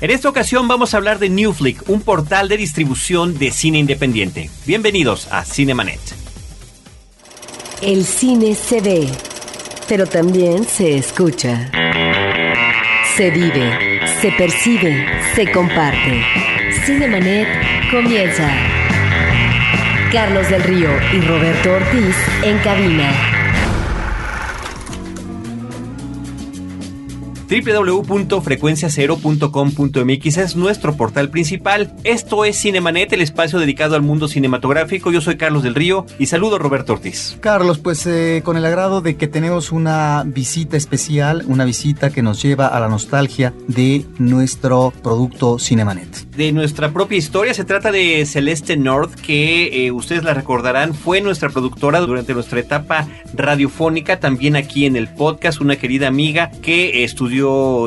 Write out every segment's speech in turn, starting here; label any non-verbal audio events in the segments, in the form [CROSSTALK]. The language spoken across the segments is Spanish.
En esta ocasión vamos a hablar de Newflick, un portal de distribución de cine independiente. Bienvenidos a Cinemanet. El cine se ve, pero también se escucha. Se vive, se percibe, se comparte. Cinemanet comienza. Carlos del Río y Roberto Ortiz en cabina. www.frecuenciacero.com.mx es nuestro portal principal. Esto es Cinemanet, el espacio dedicado al mundo cinematográfico. Yo soy Carlos del Río y saludo a Roberto Ortiz. Carlos, pues eh, con el agrado de que tenemos una visita especial, una visita que nos lleva a la nostalgia de nuestro producto Cinemanet. De nuestra propia historia, se trata de Celeste North, que eh, ustedes la recordarán, fue nuestra productora durante nuestra etapa radiofónica, también aquí en el podcast, una querida amiga que estudió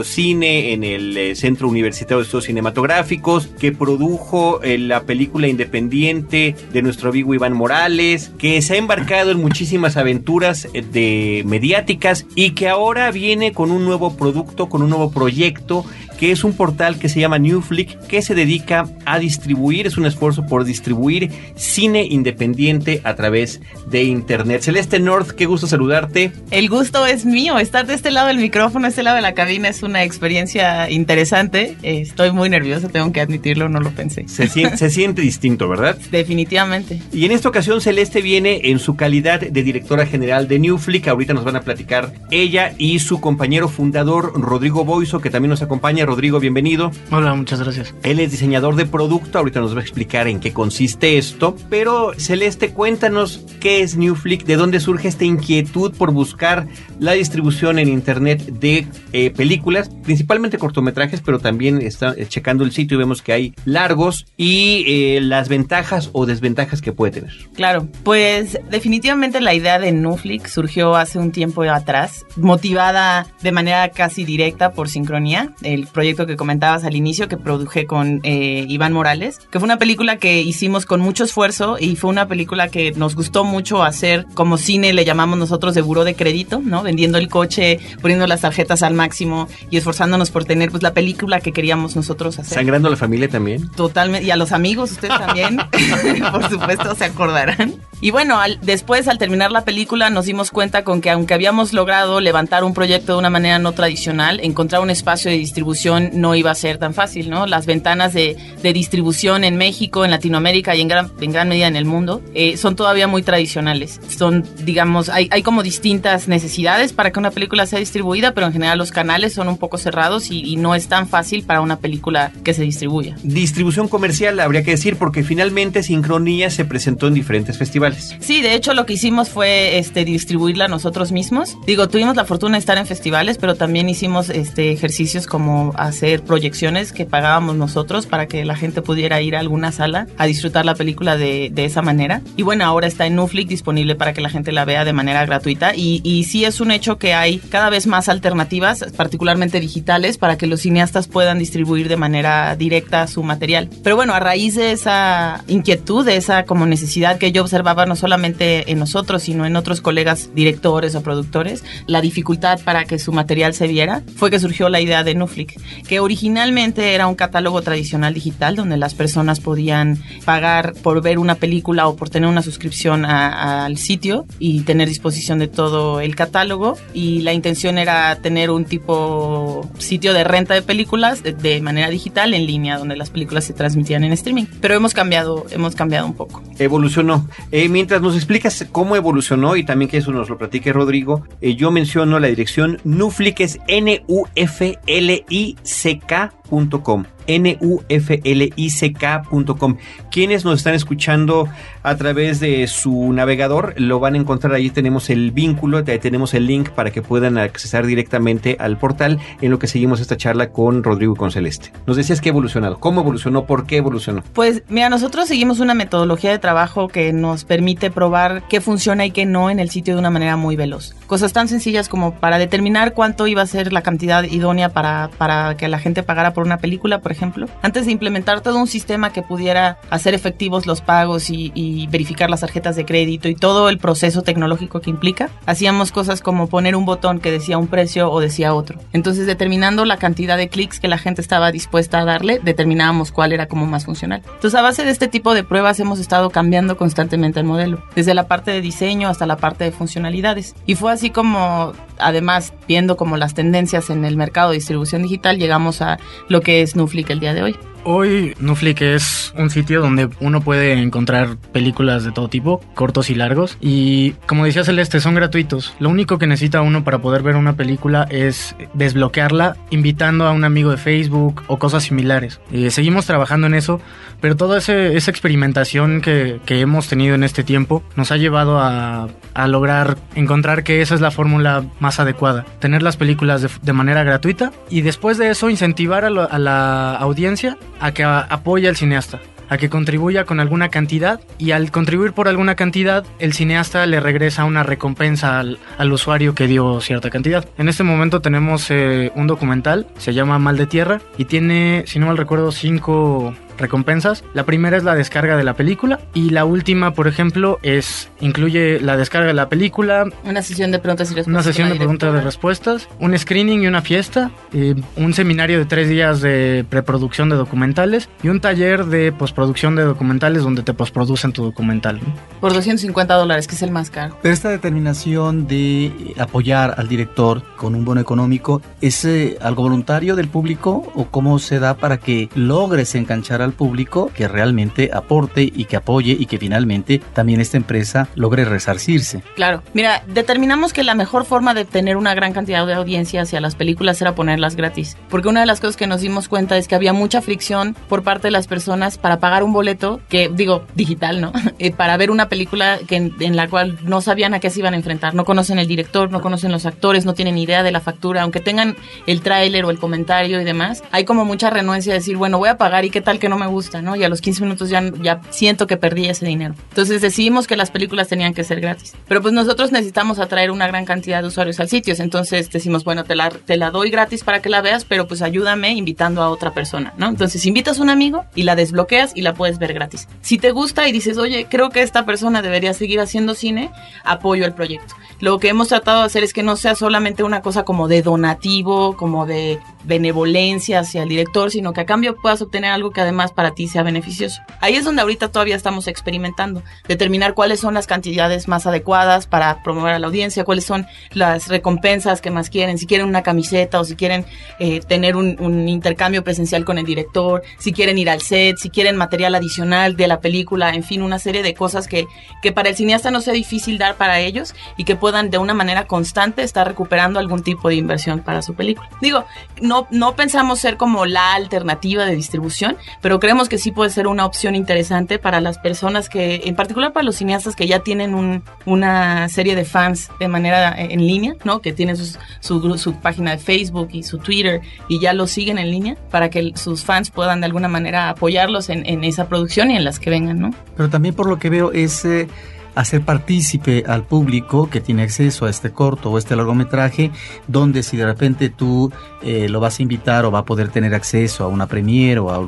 cine en el eh, Centro Universitario de Estudios Cinematográficos, que produjo eh, la película independiente de nuestro amigo Iván Morales, que se ha embarcado en muchísimas aventuras eh, de mediáticas y que ahora viene con un nuevo producto, con un nuevo proyecto que es un portal que se llama Newflick, que se dedica a distribuir, es un esfuerzo por distribuir cine independiente a través de Internet. Celeste North, qué gusto saludarte. El gusto es mío, estar de este lado del micrófono, este lado de la cabina es una experiencia interesante. Estoy muy nerviosa, tengo que admitirlo, no lo pensé. Se siente, se siente distinto, ¿verdad? [LAUGHS] Definitivamente. Y en esta ocasión Celeste viene en su calidad de directora general de Newflick. Ahorita nos van a platicar ella y su compañero fundador Rodrigo Boiso, que también nos acompaña. Rodrigo, bienvenido. Hola, muchas gracias. Él es diseñador de producto, ahorita nos va a explicar en qué consiste esto. Pero Celeste, cuéntanos qué es Newflick, de dónde surge esta inquietud por buscar la distribución en Internet de eh, películas, principalmente cortometrajes, pero también está eh, checando el sitio y vemos que hay largos y eh, las ventajas o desventajas que puede tener. Claro, pues definitivamente la idea de Newflick surgió hace un tiempo atrás, motivada de manera casi directa por Sincronía, el proyecto que comentabas al inicio que produje con eh, Iván Morales, que fue una película que hicimos con mucho esfuerzo y fue una película que nos gustó mucho hacer como cine, le llamamos nosotros de buró de crédito, ¿no? Vendiendo el coche, poniendo las tarjetas al máximo y esforzándonos por tener pues la película que queríamos nosotros hacer. Sangrando a la familia también. Totalmente, y a los amigos, ustedes también, [LAUGHS] [LAUGHS] por supuesto, se acordarán. Y bueno, al, después al terminar la película nos dimos cuenta con que aunque habíamos logrado levantar un proyecto de una manera no tradicional, encontrar un espacio de distribución no iba a ser tan fácil, ¿no? Las ventanas de, de distribución en México, en Latinoamérica y en gran, en gran medida en el mundo eh, son todavía muy tradicionales. Son, digamos, hay, hay como distintas necesidades para que una película sea distribuida, pero en general los canales son un poco cerrados y, y no es tan fácil para una película que se distribuya. Distribución comercial, habría que decir, porque finalmente Sincronía se presentó en diferentes festivales. Sí, de hecho lo que hicimos fue este, distribuirla nosotros mismos. Digo, tuvimos la fortuna de estar en festivales, pero también hicimos este, ejercicios como hacer proyecciones que pagábamos nosotros para que la gente pudiera ir a alguna sala a disfrutar la película de, de esa manera. Y bueno, ahora está en Nuflix disponible para que la gente la vea de manera gratuita. Y, y sí es un hecho que hay cada vez más alternativas, particularmente digitales, para que los cineastas puedan distribuir de manera directa su material. Pero bueno, a raíz de esa inquietud, de esa como necesidad que yo observaba no solamente en nosotros, sino en otros colegas directores o productores, la dificultad para que su material se viera, fue que surgió la idea de Nuflick, que originalmente era un catálogo tradicional digital donde las personas podían pagar por ver una película o por tener una suscripción a, al sitio y tener disposición de todo el catálogo y la intención era tener un tipo sitio de renta de películas de, manera digital en línea donde las películas se transmitían en streaming. Pero hemos cambiado, hemos cambiado un poco. Evolucionó. Eh, mientras nos explicas cómo evolucionó y también que eso nos lo platique Rodrigo, eh, yo menciono la dirección Nuflick, es N-U-F-L-I-C-K.com nuflick.com. Quienes nos están escuchando a través de su navegador lo van a encontrar ahí tenemos el vínculo, tenemos el link para que puedan accesar directamente al portal en lo que seguimos esta charla con Rodrigo y con Celeste. Nos decías que ha evolucionado, ¿cómo evolucionó? ¿Por qué evolucionó? Pues mira, nosotros seguimos una metodología de trabajo que nos permite probar qué funciona y qué no en el sitio de una manera muy veloz. Cosas tan sencillas como para determinar cuánto iba a ser la cantidad idónea para, para que la gente pagara por una película, por ejemplo, antes de implementar todo un sistema que pudiera hacer efectivos los pagos y, y verificar las tarjetas de crédito y todo el proceso tecnológico que implica, hacíamos cosas como poner un botón que decía un precio o decía otro. Entonces, determinando la cantidad de clics que la gente estaba dispuesta a darle, determinábamos cuál era como más funcional. Entonces, a base de este tipo de pruebas hemos estado cambiando constantemente el modelo, desde la parte de diseño hasta la parte de funcionalidades. Y fue así como, además, viendo como las tendencias en el mercado de distribución digital, llegamos a lo que es Nuflick el día de hoy. Hoy Nuflick es un sitio donde uno puede encontrar películas de todo tipo, cortos y largos. Y como decía Celeste, son gratuitos. Lo único que necesita uno para poder ver una película es desbloquearla invitando a un amigo de Facebook o cosas similares. Eh, seguimos trabajando en eso, pero toda esa experimentación que, hemos tenido en este tiempo nos ha llevado a, lograr encontrar que esa es la fórmula más adecuada. Tener las películas de, de manera gratuita y después de eso incentivar a, lo, a la audiencia a que apoye al cineasta, a que contribuya con alguna cantidad y al contribuir por alguna cantidad el cineasta le regresa una recompensa al, al usuario que dio cierta cantidad. En este momento tenemos eh, un documental, se llama Mal de Tierra y tiene, si no mal recuerdo, cinco recompensas. La primera es la descarga de la película y la última, por ejemplo, es incluye la descarga de la película, una sesión de preguntas y respuestas, una sesión de preguntas y respuestas, un screening y una fiesta, eh, un seminario de tres días de preproducción de documentales y un taller de postproducción de documentales donde te postproducen tu documental. Por 250 dólares, que es el más caro. Pero esta determinación de apoyar al director con un bono económico, ¿es eh, algo voluntario del público o cómo se da para que logres enganchar al público que realmente aporte y que apoye y que finalmente también esta empresa logre resarcirse. Claro, mira, determinamos que la mejor forma de tener una gran cantidad de audiencia hacia las películas era ponerlas gratis, porque una de las cosas que nos dimos cuenta es que había mucha fricción por parte de las personas para pagar un boleto, que digo, digital, ¿no? [LAUGHS] para ver una película que en, en la cual no sabían a qué se iban a enfrentar, no conocen el director, no conocen los actores, no tienen idea de la factura, aunque tengan el tráiler o el comentario y demás, hay como mucha renuencia a decir, bueno, voy a pagar y qué tal que no me gusta, ¿no? Y a los 15 minutos ya, ya siento que perdí ese dinero. Entonces decidimos que las películas tenían que ser gratis. Pero pues nosotros necesitamos atraer una gran cantidad de usuarios al sitio. Entonces decimos, bueno, te la, te la doy gratis para que la veas, pero pues ayúdame invitando a otra persona, ¿no? Entonces invitas a un amigo y la desbloqueas y la puedes ver gratis. Si te gusta y dices, oye, creo que esta persona debería seguir haciendo cine, apoyo el proyecto. Lo que hemos tratado de hacer es que no sea solamente una cosa como de donativo, como de benevolencia hacia el director, sino que a cambio puedas obtener algo que además para ti sea beneficioso. Ahí es donde ahorita todavía estamos experimentando, determinar cuáles son las cantidades más adecuadas para promover a la audiencia, cuáles son las recompensas que más quieren, si quieren una camiseta o si quieren eh, tener un, un, intercambio presencial con el director, si quieren ir al set, si quieren material adicional de la película, en fin, una serie de cosas que, que para el cineasta no sea difícil dar para ellos y que puedan de una manera constante estar recuperando algún tipo de inversión para su película. Digo, no, no pensamos ser como la alternativa de distribución, pero creemos que sí puede ser una opción interesante para las personas que, en particular para los cineastas que ya tienen un, una serie de fans de manera en línea, ¿no? Que tienen su, página de Facebook y su Twitter y ya lo siguen en línea para que sus fans puedan de alguna manera apoyarlos en, en esa producción y en las que vengan, ¿no? Pero también por lo que veo es... Eh hacer partícipe al público que tiene acceso a este corto o este largometraje, donde si de repente tú eh, lo vas a invitar o va a poder tener acceso a una premiere o a,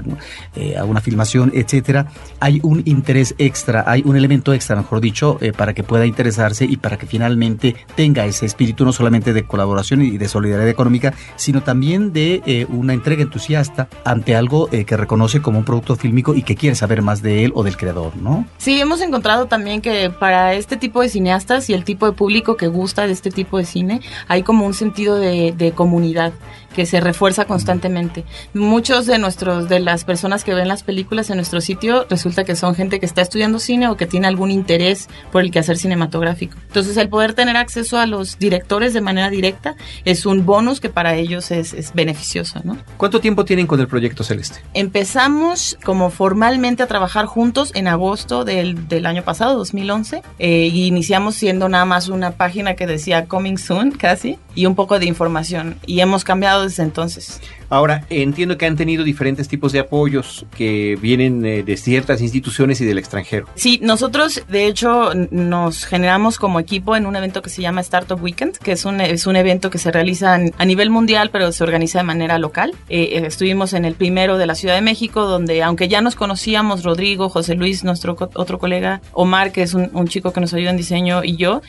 eh, una filmación, etcétera, hay un interés extra, hay un elemento extra, mejor dicho, eh, para que pueda interesarse y para que finalmente tenga ese espíritu no solamente de colaboración y de solidaridad económica, sino también de una entrega entusiasta ante algo que reconoce como un producto fílmico y que quiere saber más de él o del creador, ¿no? Sí, hemos encontrado también que para este tipo de cineastas y el tipo de público que gusta de este tipo de cine, hay como un sentido de, de comunidad que se refuerza constantemente. Muchos de nuestros de las personas que ven las películas en nuestro sitio resulta que son gente que está estudiando cine o que tiene algún interés por el quehacer cinematográfico. Entonces, el poder tener acceso a los directores de manera directa es un bonus que para ellos es, es beneficioso, ¿no? ¿Cuánto tiempo tienen con el proyecto Celeste? Empezamos como formalmente a trabajar juntos en agosto del, del año pasado, 2011, eh, y iniciamos siendo nada más una página que decía Coming Soon, casi, y un poco de información. Y hemos cambiado desde entonces. Ahora, entiendo que han tenido diferentes tipos de apoyos que vienen eh, de ciertas instituciones y del extranjero. Sí, nosotros de hecho nos generamos como equipo en un evento que se llama Startup Weekend, que es un, es un evento que se realiza a nivel mundial, pero se organiza de manera local. Eh, eh, estuvimos en el primero de la Ciudad de México, donde aunque ya nos conocíamos, Rodrigo, José Luis, nuestro otro colega, Omar, que es un, chico que nos ayuda en diseño, y yo,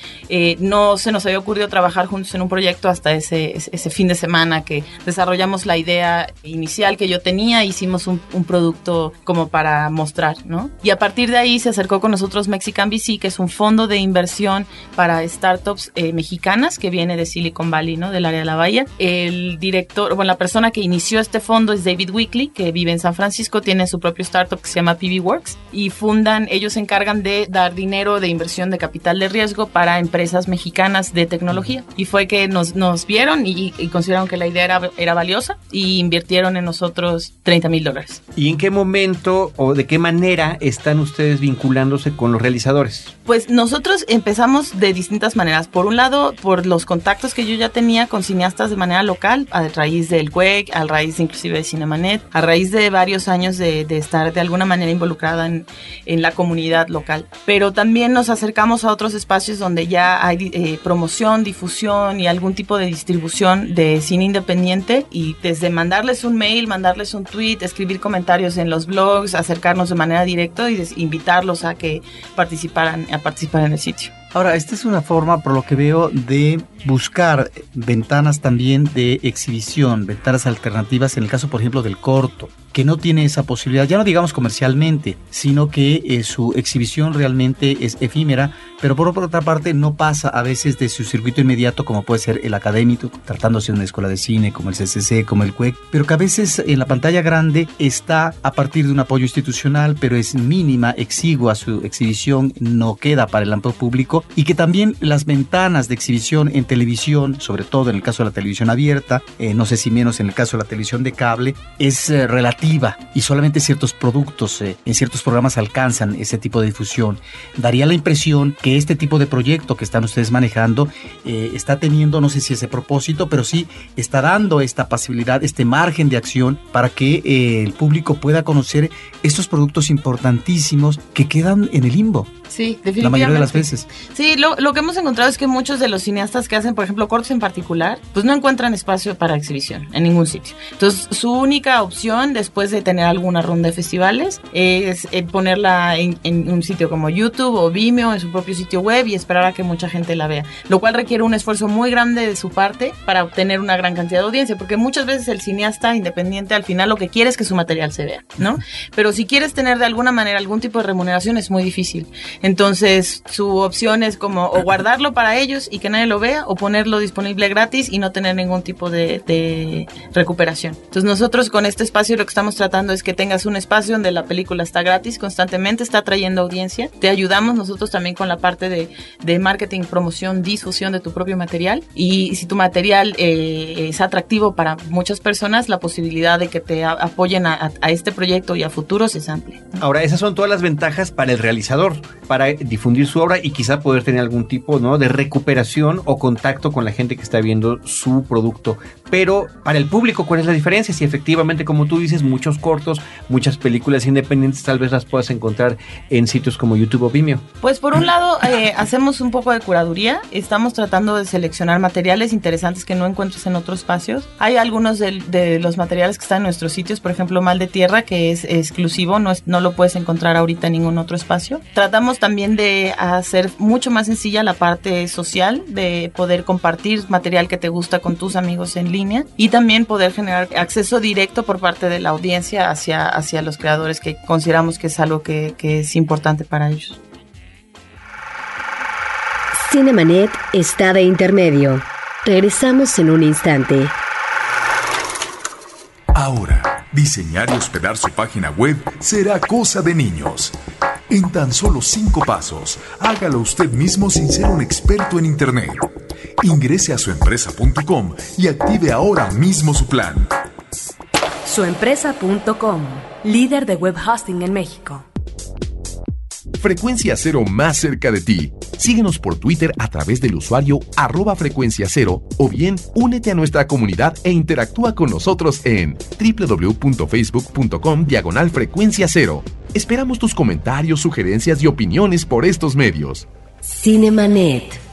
no se nos había ocurrido trabajar juntos en un proyecto hasta ese, ese fin de semana que desarrollamos la idea idea inicial que yo tenía, hicimos un, producto como para mostrar, ¿no? Y a partir de ahí se acercó con nosotros Mexican VC, que es un fondo de inversión para startups eh, mexicanas que viene de Silicon Valley, ¿no? Del área de la Bahía. El director, bueno, la persona que inició este fondo es David Weekly, que vive en San Francisco, tiene su propio startup que se llama PB Works y fundan, ellos se encargan de dar dinero de inversión de capital de riesgo para empresas mexicanas de tecnología. Y fue que nos, nos vieron y, y consideraron que la idea era, era valiosa y invirtieron en nosotros 30 mil dólares. ¿Y en qué momento o de qué manera están ustedes vinculándose con los realizadores? Pues nosotros empezamos de distintas maneras. Por un lado, por los contactos que yo ya tenía con cineastas de manera local, a raíz del WEG, a raíz inclusive de Cinemanet, a raíz de varios años de, estar de alguna manera involucrada en, en, la comunidad local. Pero también nos acercamos a otros espacios donde ya hay eh, promoción, difusión y algún tipo de distribución de cine independiente y desde mandarles un mail, mandarles un tweet, escribir comentarios en los blogs, acercarnos de manera directa y invitarlos a que participaran, a participar en el sitio. Ahora, esta es una forma, por lo que veo, de buscar ventanas también de exhibición, ventanas alternativas, en el caso, por ejemplo, del corto, que no tiene esa posibilidad, ya no digamos comercialmente, sino que eh, su exhibición realmente es efímera, pero por otra parte no pasa a veces de su circuito inmediato, como puede ser el académico, tratándose de una escuela de cine, como el CCC, como el CUEC, pero que a veces en la pantalla grande está a partir de un apoyo institucional, pero es mínima, exigua su exhibición, no queda para el amplio público y que también las ventanas de exhibición en televisión, sobre todo en el caso de la televisión abierta, eh, no sé si menos en el caso de la televisión de cable, es eh, relativa y solamente ciertos productos eh, en ciertos programas alcanzan ese tipo de difusión. Daría la impresión que este tipo de proyecto que están ustedes manejando está teniendo, no sé si ese propósito, pero sí está dando esta posibilidad, este margen de acción para que el público pueda conocer estos productos importantísimos que quedan en el limbo. Sí, definitivamente. La mayoría de las veces. Sí, lo, lo, que hemos encontrado es que muchos de los cineastas que hacen, por ejemplo, cortos en particular, pues no encuentran espacio para exhibición en ningún sitio. Entonces, su única opción después de tener alguna ronda de festivales es eh, ponerla en, en, un sitio como YouTube o Vimeo, en su propio sitio web y esperar a que mucha gente la vea. Lo cual requiere un esfuerzo muy grande de su parte para obtener una gran cantidad de audiencia, porque muchas veces el cineasta independiente al final lo que quiere es que su material se vea, ¿no? Pero si quieres tener de alguna manera algún tipo de remuneración es muy difícil. Entonces, su opción es como o guardarlo para ellos y que nadie lo vea o ponerlo disponible gratis y no tener ningún tipo de, recuperación. Entonces nosotros con este espacio lo que estamos tratando es que tengas un espacio donde la película está gratis constantemente, está trayendo audiencia. Te ayudamos nosotros también con la parte de, marketing, promoción, difusión de tu propio material y si tu material eh, es atractivo para muchas personas, la posibilidad de que te apoyen a, este proyecto y a futuros es amplia. Ahora, esas son todas las ventajas para el realizador, para difundir su obra y quizá poder tener algún tipo ¿no? de recuperación o contacto con la gente que está viendo su producto. Pero para el público, ¿cuál es la diferencia? Si efectivamente, como tú dices, muchos cortos, muchas películas independientes tal vez las puedas encontrar en sitios como YouTube o Vimeo. Pues por un lado, eh, hacemos un poco de curaduría. Estamos tratando de seleccionar materiales interesantes que no encuentres en otros espacios. Hay algunos de, de los materiales que están en nuestros sitios, por ejemplo, Mal de Tierra, que es exclusivo, no, es, no lo puedes encontrar ahorita en ningún otro espacio. Tratamos también de hacer mucho más sencilla la parte social, de poder compartir material que te gusta con tus amigos en línea y también poder generar acceso directo por parte de la audiencia hacia, hacia los creadores que consideramos que es algo que, que es importante para ellos. Cinemanet está de intermedio. Regresamos en un instante. Ahora, diseñar y hospedar su página web será cosa de niños. En tan solo cinco pasos, hágalo usted mismo sin ser un experto en Internet. Ingrese a suempresa.com y active ahora mismo su plan. Suempresa.com, líder de web hosting en México. Frecuencia cero más cerca de ti Síguenos por Twitter a través del usuario arroba frecuencia cero o bien únete a nuestra comunidad e interactúa con nosotros en www.facebook.com diagonal frecuencia cero. Esperamos tus comentarios, sugerencias y opiniones por estos medios. Cinemanet.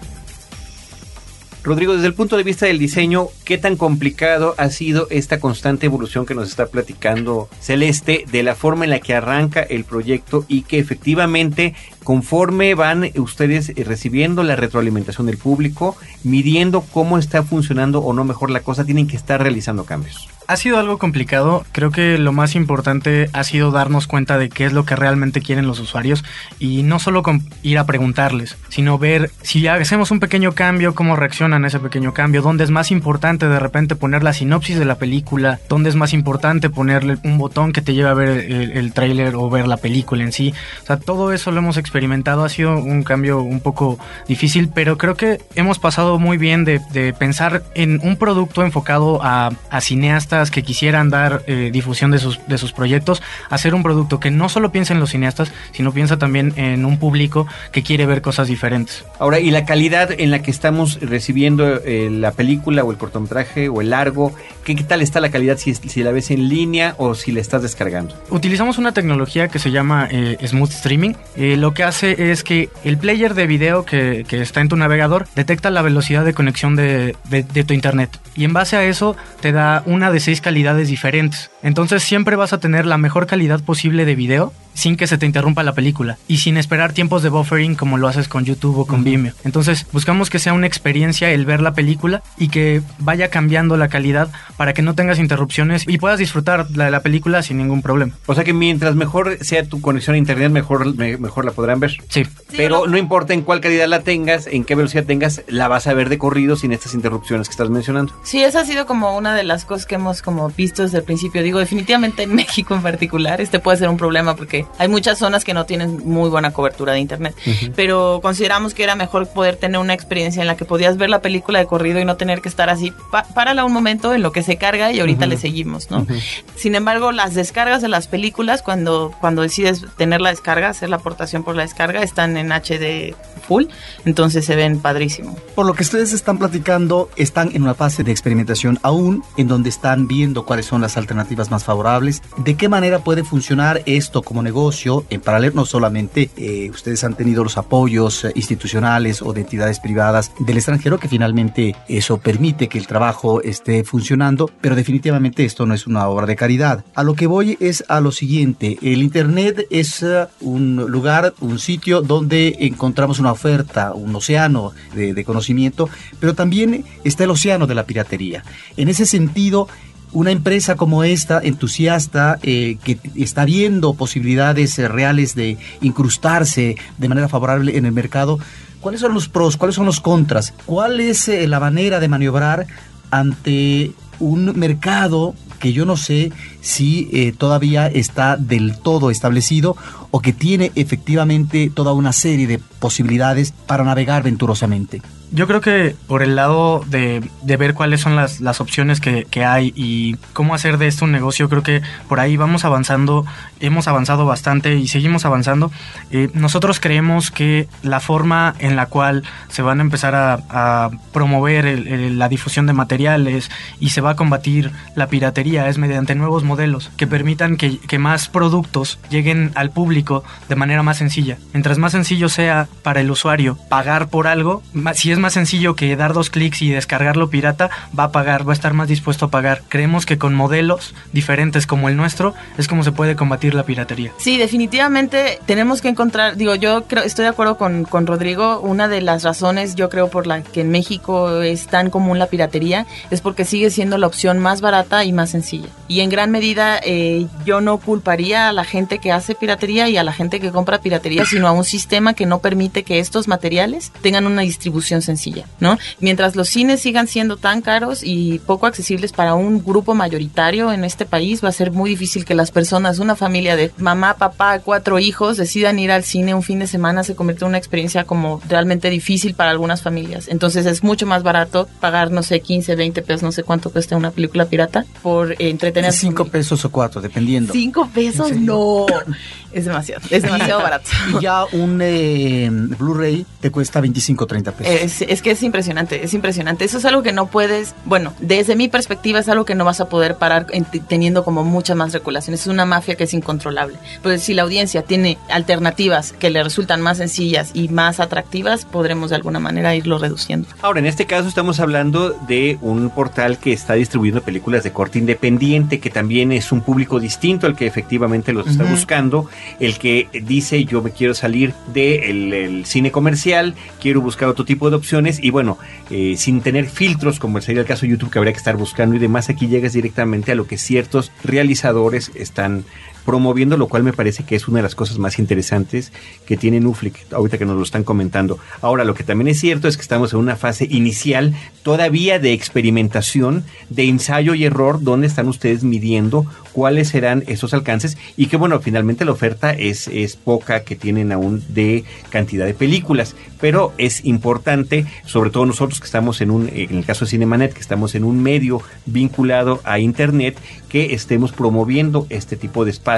Rodrigo, desde el punto de vista del diseño, ¿qué tan complicado ha sido esta constante evolución que nos está platicando Celeste de la forma en la que arranca el proyecto y que efectivamente conforme van ustedes recibiendo la retroalimentación del público, midiendo cómo está funcionando o no mejor la cosa, tienen que estar realizando cambios? Ha sido algo complicado, creo que lo más importante ha sido darnos cuenta de qué es lo que realmente quieren los usuarios y no solo ir a preguntarles, sino ver si hacemos un pequeño cambio, cómo reaccionan a ese pequeño cambio, dónde es más importante de repente poner la sinopsis de la película, dónde es más importante ponerle un botón que te lleve a ver el, el tráiler o ver la película en sí. O sea, todo eso lo hemos experimentado, ha sido un cambio un poco difícil, pero creo que hemos pasado muy bien de, pensar en un producto enfocado a, a cineastas que quisieran dar eh, difusión de sus, de sus proyectos, hacer un producto que no solo piensa en los cineastas, sino piensa también en un público que quiere ver cosas diferentes. Ahora, ¿y la calidad en la que estamos recibiendo eh, la película o el cortometraje o el largo? ¿qué, ¿Qué, tal está la calidad si, si, la ves en línea o si la estás descargando? Utilizamos una tecnología que se llama eh, Smooth Streaming. Eh, lo que hace es que el player de video que, que, está en tu navegador detecta la velocidad de conexión de, de, de tu internet. Y en base a eso te da una de seis calidades diferentes. Entonces siempre vas a tener la mejor calidad posible de video sin que se te interrumpa la película y sin esperar tiempos de buffering como lo haces con YouTube o con uh -huh. Vimeo. Entonces buscamos que sea una experiencia el ver la película y que vaya cambiando la calidad para que no tengas interrupciones y puedas disfrutar la, la película sin ningún problema. O sea que mientras mejor sea tu conexión a internet, mejor, me, mejor la podrán ver. Sí. Pero no importa en cuál calidad la tengas, en qué velocidad tengas, la vas a ver de corrido sin estas interrupciones que estás mencionando. Sí, esa ha sido como una de las cosas que hemos como visto desde el principio. Digo, definitivamente en México en particular, este puede ser un problema porque hay muchas zonas que no tienen muy buena cobertura de internet, uh -huh. pero consideramos que era mejor poder tener una experiencia en la que podías ver la película de corrido y no tener que estar así, pa párala un momento en lo que se carga y ahorita uh -huh. le seguimos, ¿no? Uh -huh. Sin embargo, las descargas de las películas, cuando, cuando decides tener la descarga, hacer la aportación por la descarga, están en HD full, entonces se ven padrísimo. Por lo que ustedes están platicando, están en una fase de experimentación aún, en donde están viendo cuáles son las alternativas más favorables, de qué manera puede funcionar esto como negocio, en paralelo no solamente eh, ustedes han tenido los apoyos eh, institucionales o de entidades privadas del extranjero, que finalmente eso permite que el trabajo esté funcionando, pero definitivamente esto no es una obra de caridad. A lo que voy es a lo siguiente, el Internet es uh, un lugar, un sitio donde encontramos una oferta, un océano de conocimiento, pero también está el océano de la piratería. En ese sentido, una empresa como esta, entusiasta, eh, que está viendo posibilidades eh, reales de incrustarse de manera favorable en el mercado, ¿cuáles son los pros? ¿Cuáles son los contras? ¿Cuál es eh, la manera de maniobrar ante un mercado que yo no sé si eh, todavía está del todo establecido o que tiene efectivamente toda una serie de posibilidades para navegar venturosamente. Yo creo que por el lado de, de ver cuáles son las, las opciones que, que, hay y cómo hacer de esto un negocio, creo que por ahí vamos avanzando, hemos avanzado bastante y seguimos avanzando. Eh, nosotros creemos que la forma en la cual se van a empezar a, promover la difusión de materiales y se va a combatir la piratería es mediante nuevos modelos que permitan que, que más productos lleguen al público de manera más sencilla. Mientras más sencillo sea para el usuario pagar por algo, si es más sencillo que dar dos clics y descargarlo pirata, va a pagar, va a estar más dispuesto a pagar. Creemos que con modelos diferentes como el nuestro es como se puede combatir la piratería. Sí, definitivamente tenemos que encontrar, digo, yo creo, estoy de acuerdo con, con Rodrigo, una de las razones yo creo por la que en México es tan común la piratería es porque sigue siendo la opción más barata y más sencilla. Y en gran medida eh, yo no culparía a la gente que hace piratería y a la gente que compra piratería, sino a un sistema que no permite que estos materiales tengan una distribución sencilla ¿no? Mientras los cines sigan siendo tan caros y poco accesibles para un grupo mayoritario en este país, va a ser muy difícil que las personas, una familia de mamá, papá, cuatro hijos, decidan ir al cine un fin de semana, se convierte en una experiencia como realmente difícil para algunas familias. Entonces es mucho más barato pagar, no sé, 15, 20 pesos, no sé cuánto cuesta una película pirata, por entretener. Pesos o cuatro, dependiendo. Cinco pesos, no. [LAUGHS] Es demasiado, es demasiado barato. Y ya un eh, Blu-ray te cuesta 25 o 30 pesos. Es, es, que es impresionante, es impresionante. Eso es algo que no puedes, bueno, desde mi perspectiva es algo que no vas a poder parar teniendo como muchas más regulaciones. Es una mafia que es incontrolable. Pues si la audiencia tiene alternativas que le resultan más sencillas y más atractivas, podremos de alguna manera irlo reduciendo. Ahora, en este caso estamos hablando de un portal que está distribuyendo películas de corte independiente, que también es un público distinto al que efectivamente los está buscando el que dice yo me quiero salir del de el cine comercial, quiero buscar otro tipo de opciones y bueno, eh, sin tener filtros como sería el caso de YouTube que habría que estar buscando y demás, aquí llegas directamente a lo que ciertos realizadores están promoviendo, lo cual me parece que es una de las cosas más interesantes que tiene Nuflix, ahorita que nos lo están comentando. Ahora, lo que también es cierto es que estamos en una fase inicial todavía de experimentación, de ensayo y error, donde están ustedes midiendo cuáles serán esos alcances y que bueno, finalmente la oferta es, es poca que tienen aún de cantidad de películas, pero es importante, sobre todo nosotros que estamos en un, en el caso de Cinemanet, que estamos en un medio vinculado a Internet, que estemos promoviendo este tipo de espacios,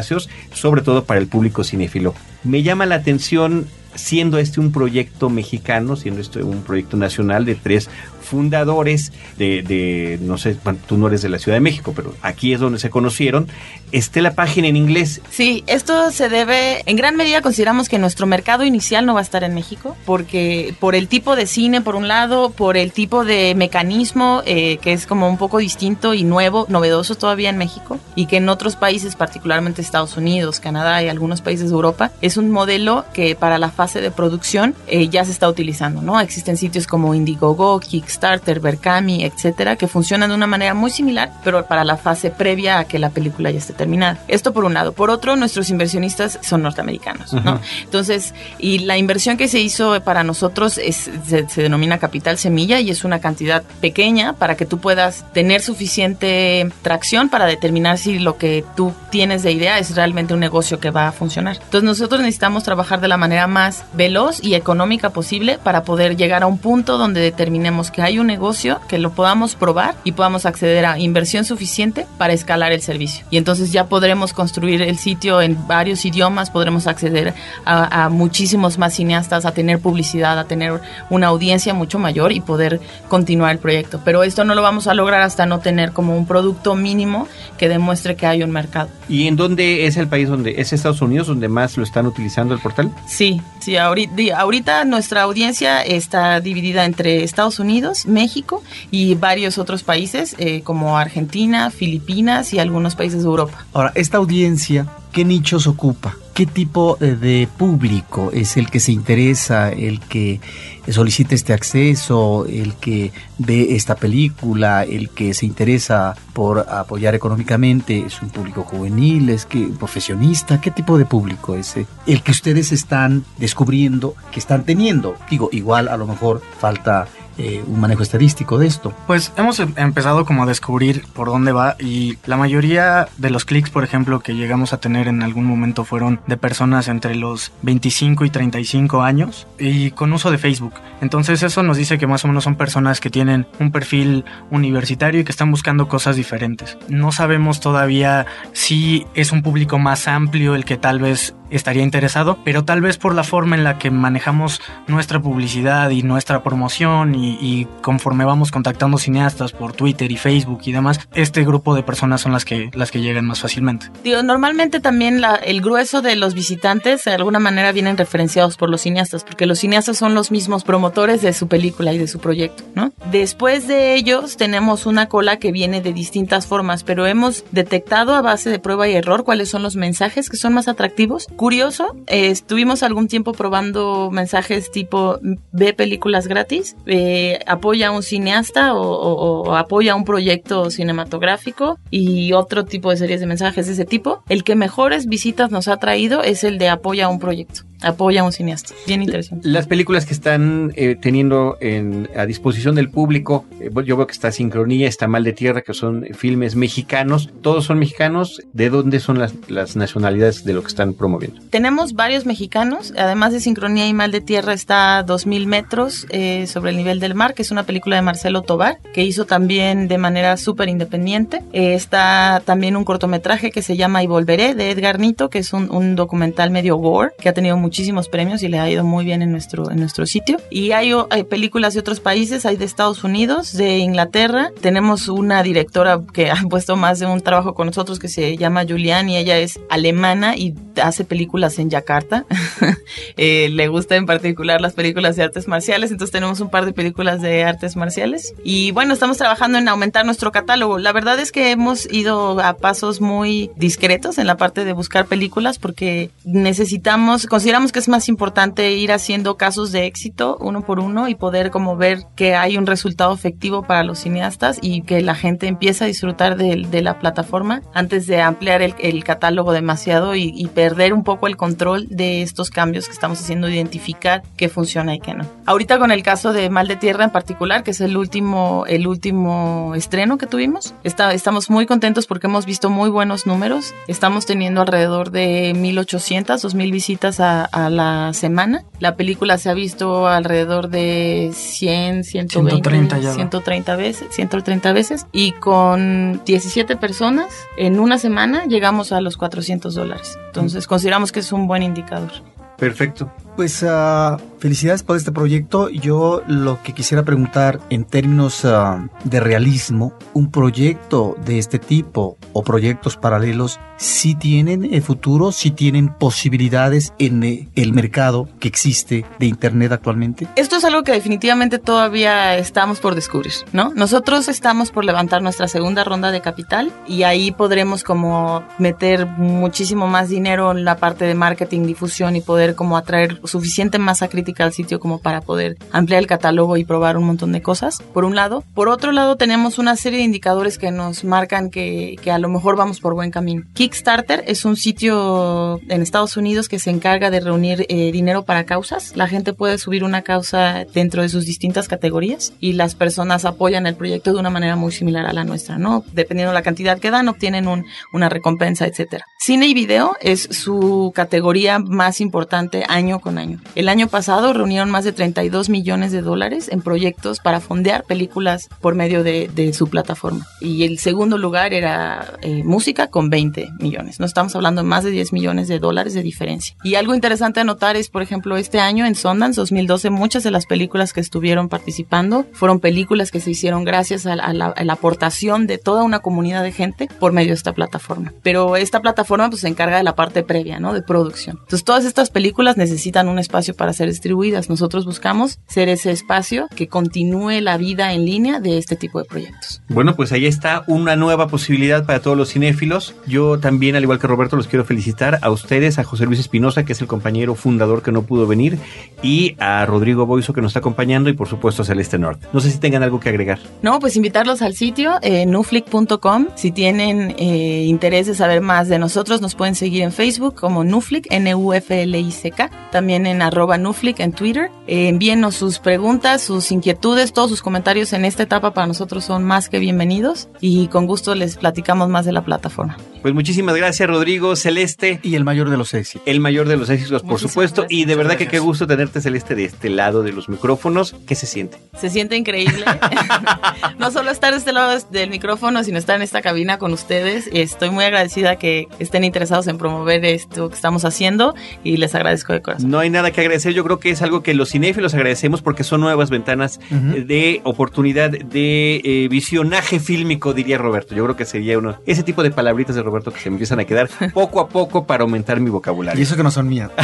sobre todo para el público cinéfilo. Me llama la atención siendo este un proyecto mexicano, siendo este un proyecto nacional de tres fundadores de, de, no sé, tú no eres de la Ciudad de México, pero aquí es donde se conocieron, esté la página en inglés. Sí, esto se debe, en gran medida consideramos que nuestro mercado inicial no va a estar en México, porque por el tipo de cine, por un lado, por el tipo de mecanismo, eh, que es como un poco distinto y nuevo, novedoso todavía en México, y que en otros países, particularmente Estados Unidos, Canadá y algunos países de Europa, es un modelo que para la fase de producción eh, ya se está utilizando, ¿no? Existen sitios como Indiegogo, Kickstarter, Starter, Berkami, etcétera, que funcionan de una manera muy similar, pero para la fase previa a que la película ya esté terminada. Esto por un lado. Por otro, nuestros inversionistas son norteamericanos, ¿no? Entonces, y la inversión que se hizo para nosotros es, se, se, denomina capital semilla y es una cantidad pequeña para que tú puedas tener suficiente tracción para determinar si lo que tú tienes de idea es realmente un negocio que va a funcionar. Entonces, nosotros necesitamos trabajar de la manera más veloz y económica posible para poder llegar a un punto donde determinemos que hay un negocio que lo podamos probar y podamos acceder a inversión suficiente para escalar el servicio. Y entonces ya podremos construir el sitio en varios idiomas, podremos acceder a, a muchísimos más cineastas, a tener publicidad, a tener una audiencia mucho mayor y poder continuar el proyecto. Pero esto no lo vamos a lograr hasta no tener como un producto mínimo que demuestre que hay un mercado. ¿Y en dónde es el país donde es Estados Unidos donde más lo están utilizando el portal? Sí, sí, ahorita, nuestra audiencia está dividida entre Estados Unidos, México y varios otros países eh, como Argentina, Filipinas y algunos países de Europa. Ahora, esta audiencia, ¿qué nichos ocupa? ¿Qué tipo de público es el que se interesa, el que solicita este acceso, el que ve esta película, el que se interesa por apoyar económicamente? ¿Es un público juvenil? ¿Es que profesionista? ¿Qué tipo de público es el que ustedes están descubriendo que están teniendo? Digo, igual a lo mejor falta eh, un manejo estadístico de esto? Pues hemos empezado como a descubrir por dónde va y la mayoría de los clics, por ejemplo, que llegamos a tener en algún momento fueron de personas entre los 25 y 35 años y con uso de Facebook. Entonces eso nos dice que más o menos son personas que tienen un perfil universitario y que están buscando cosas diferentes. No sabemos todavía si es un público más amplio el que tal vez estaría interesado, pero tal vez por la forma en la que manejamos nuestra publicidad y nuestra promoción y, conforme vamos contactando cineastas por Twitter y Facebook y demás, este grupo de personas son las que, las que llegan más fácilmente. Digo, normalmente también el grueso de los visitantes de alguna manera vienen referenciados por los cineastas, porque los cineastas son los mismos promotores de su película y de su proyecto, ¿no? Después de ellos tenemos una cola que viene de distintas formas, pero hemos detectado a base de prueba y error cuáles son los mensajes que son más atractivos curioso, eh, estuvimos algún tiempo probando mensajes tipo ve películas gratis, eh, apoya a un cineasta o, o, o, apoya un proyecto cinematográfico y otro tipo de series de mensajes de ese tipo. El que mejores visitas nos ha traído es el de apoya a un proyecto. Apoya a un cineasta. Bien interesante. Las películas que están eh, teniendo en, a disposición del público, eh, yo veo que está Sincronía, está Mal de Tierra, que son filmes mexicanos. ¿Todos son mexicanos? ¿De dónde son las, las nacionalidades de lo que están promoviendo? Tenemos varios mexicanos, además de Sincronía y Mal de Tierra está 2000 metros eh, sobre el nivel del mar, que es una película de Marcelo Tobar, que hizo también de manera súper independiente. Eh, está también un cortometraje que se llama Y Volveré, de Edgar Nito, que es un, un, documental medio gore, que ha tenido muchísimos premios y le ha ido muy bien en nuestro, en nuestro sitio. Y hay, hay películas de otros países, hay de Estados Unidos, de Inglaterra. Tenemos una directora que [LAUGHS] ha puesto más de un trabajo con nosotros que se llama Julián y ella es alemana y hace películas en Yakarta. [LAUGHS] eh, le gusta en particular las películas de artes marciales, entonces tenemos un par de películas de artes marciales. Y bueno, estamos trabajando en aumentar nuestro catálogo. La verdad es que hemos ido a pasos muy discretos en la parte de buscar películas porque necesitamos, consideramos que es más importante ir haciendo casos de éxito uno por uno y poder como ver que hay un resultado efectivo para los cineastas y que la gente empieza a disfrutar de, de la plataforma antes de ampliar el, el catálogo demasiado y, y, perder un poco el control de estos cambios que estamos haciendo, identificar qué funciona y qué no. Ahorita con el caso de Mal de Tierra en particular, que es el último, el último estreno que tuvimos, está, estamos muy contentos porque hemos visto muy buenos números. Estamos teniendo alrededor de 1800, 2000 visitas a, a la semana. La película se ha visto alrededor de 100, 120, 130, ya 130 veces, 130 veces y con 17 personas en una semana llegamos a los 400 dólares. Entonces consideramos que es un buen indicador. Perfecto. Pues uh, felicidades por este proyecto. Yo lo que quisiera preguntar en términos uh, de realismo, un proyecto de este tipo o proyectos paralelos, si tienen el futuro, si tienen posibilidades en eh, el mercado que existe de Internet actualmente. Esto es algo que definitivamente todavía estamos por descubrir, ¿no? Nosotros estamos por levantar nuestra segunda ronda de capital y ahí podremos como meter muchísimo más dinero en la parte de marketing, difusión y poder como atraer suficiente masa crítica al sitio como para poder ampliar el catálogo y probar un montón de cosas, por un lado. Por otro lado, tenemos una serie de indicadores que nos marcan que, que a lo mejor vamos por buen camino. Kickstarter es un sitio en Estados Unidos que se encarga de reunir eh, dinero para causas. La gente puede subir una causa dentro de sus distintas categorías y las personas apoyan el proyecto de una manera muy similar a la nuestra, ¿no? Dependiendo de la cantidad que dan, obtienen un, una recompensa, etcétera. Cine y video es su categoría más importante año con año. El año pasado reunieron más de 32 millones de dólares en proyectos para fondear películas por medio de, de su plataforma. Y el segundo lugar era eh, música con 20 millones. No estamos hablando de más de 10 millones de dólares de diferencia. Y algo interesante a notar es, por ejemplo, este año en Sundance 2012, muchas de las películas que estuvieron participando fueron películas que se hicieron gracias a la, a la, a la aportación de toda una comunidad de gente por medio de esta plataforma. Pero esta plataforma pues se encarga de la parte previa, ¿no? De producción. Entonces todas estas películas necesitan un espacio para ser distribuidas. Nosotros buscamos ser ese espacio que continúe la vida en línea de este tipo de proyectos. Bueno, pues ahí está una nueva posibilidad para todos los cinéfilos. Yo también, al igual que Roberto, los quiero felicitar a ustedes, a José Luis Espinosa, que es el compañero fundador que no pudo venir, y a Rodrigo Boiso, que nos está acompañando, y por supuesto a Celeste North. No sé si tengan algo que agregar. No, pues invitarlos al sitio eh, nuflic.com. Si tienen eh, interés de saber más de nosotros, nos pueden seguir en Facebook como Nuflic, N-U-F-L-I-C-K. También en arroba Nuflic en Twitter. Envíenos sus preguntas, sus inquietudes, todos sus comentarios en esta etapa para nosotros son más que bienvenidos y con gusto les platicamos más de la plataforma. Pues muchísimas gracias, Rodrigo, Celeste. Y el mayor de los éxitos. El mayor de los éxitos, por Muchísimas supuesto. Gracias. Y de verdad gracias. que qué gusto tenerte, Celeste, de este lado de los micrófonos. ¿Qué se siente? Se siente increíble. [LAUGHS] [LAUGHS] no solo estar de este lado del micrófono, sino estar en esta cabina con ustedes. Estoy muy agradecida que estén interesados en promover esto que estamos haciendo y les agradezco de corazón. No hay nada que agradecer. Yo creo que es algo que los cinéfilos agradecemos porque son nuevas ventanas uh -huh. de oportunidad de eh, visionaje fílmico, diría Roberto. Yo creo que sería uno ese tipo de palabritas de Roberto que se me empiezan a quedar poco a poco para aumentar mi vocabulario. Y eso que no son mías. [LAUGHS]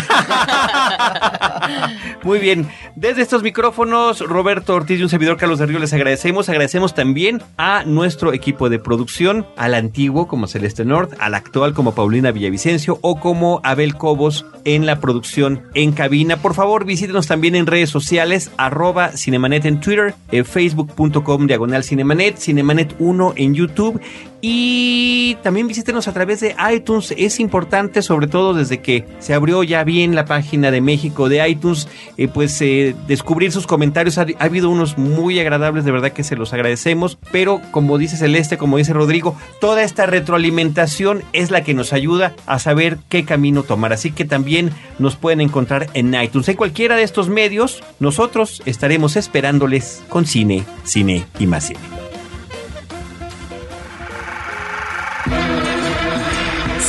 Muy bien. Desde estos micrófonos, Roberto Ortiz y un servidor Carlos de Río les agradecemos. Agradecemos también a nuestro equipo de producción, al antiguo como Celeste North, al actual como Paulina Villavicencio o como Abel Cobos en la producción en cabina. Por favor, visítenos también en redes sociales, arroba Cinemanet en Twitter, en facebook.com diagonal Cinemanet, Cinemanet 1 en YouTube y también visítenos a través de iTunes. Es importante, sobre todo desde que se abrió ya bien la página de México de iTunes, eh, pues eh, descubrir sus comentarios. Ha, ha, habido unos muy agradables, de verdad que se los agradecemos. Pero como dice Celeste, como dice Rodrigo, toda esta retroalimentación es la que nos ayuda a saber qué camino tomar. Así que también nos pueden encontrar en iTunes. En cualquiera de estos medios, nosotros estaremos esperándoles con cine, cine y más cine.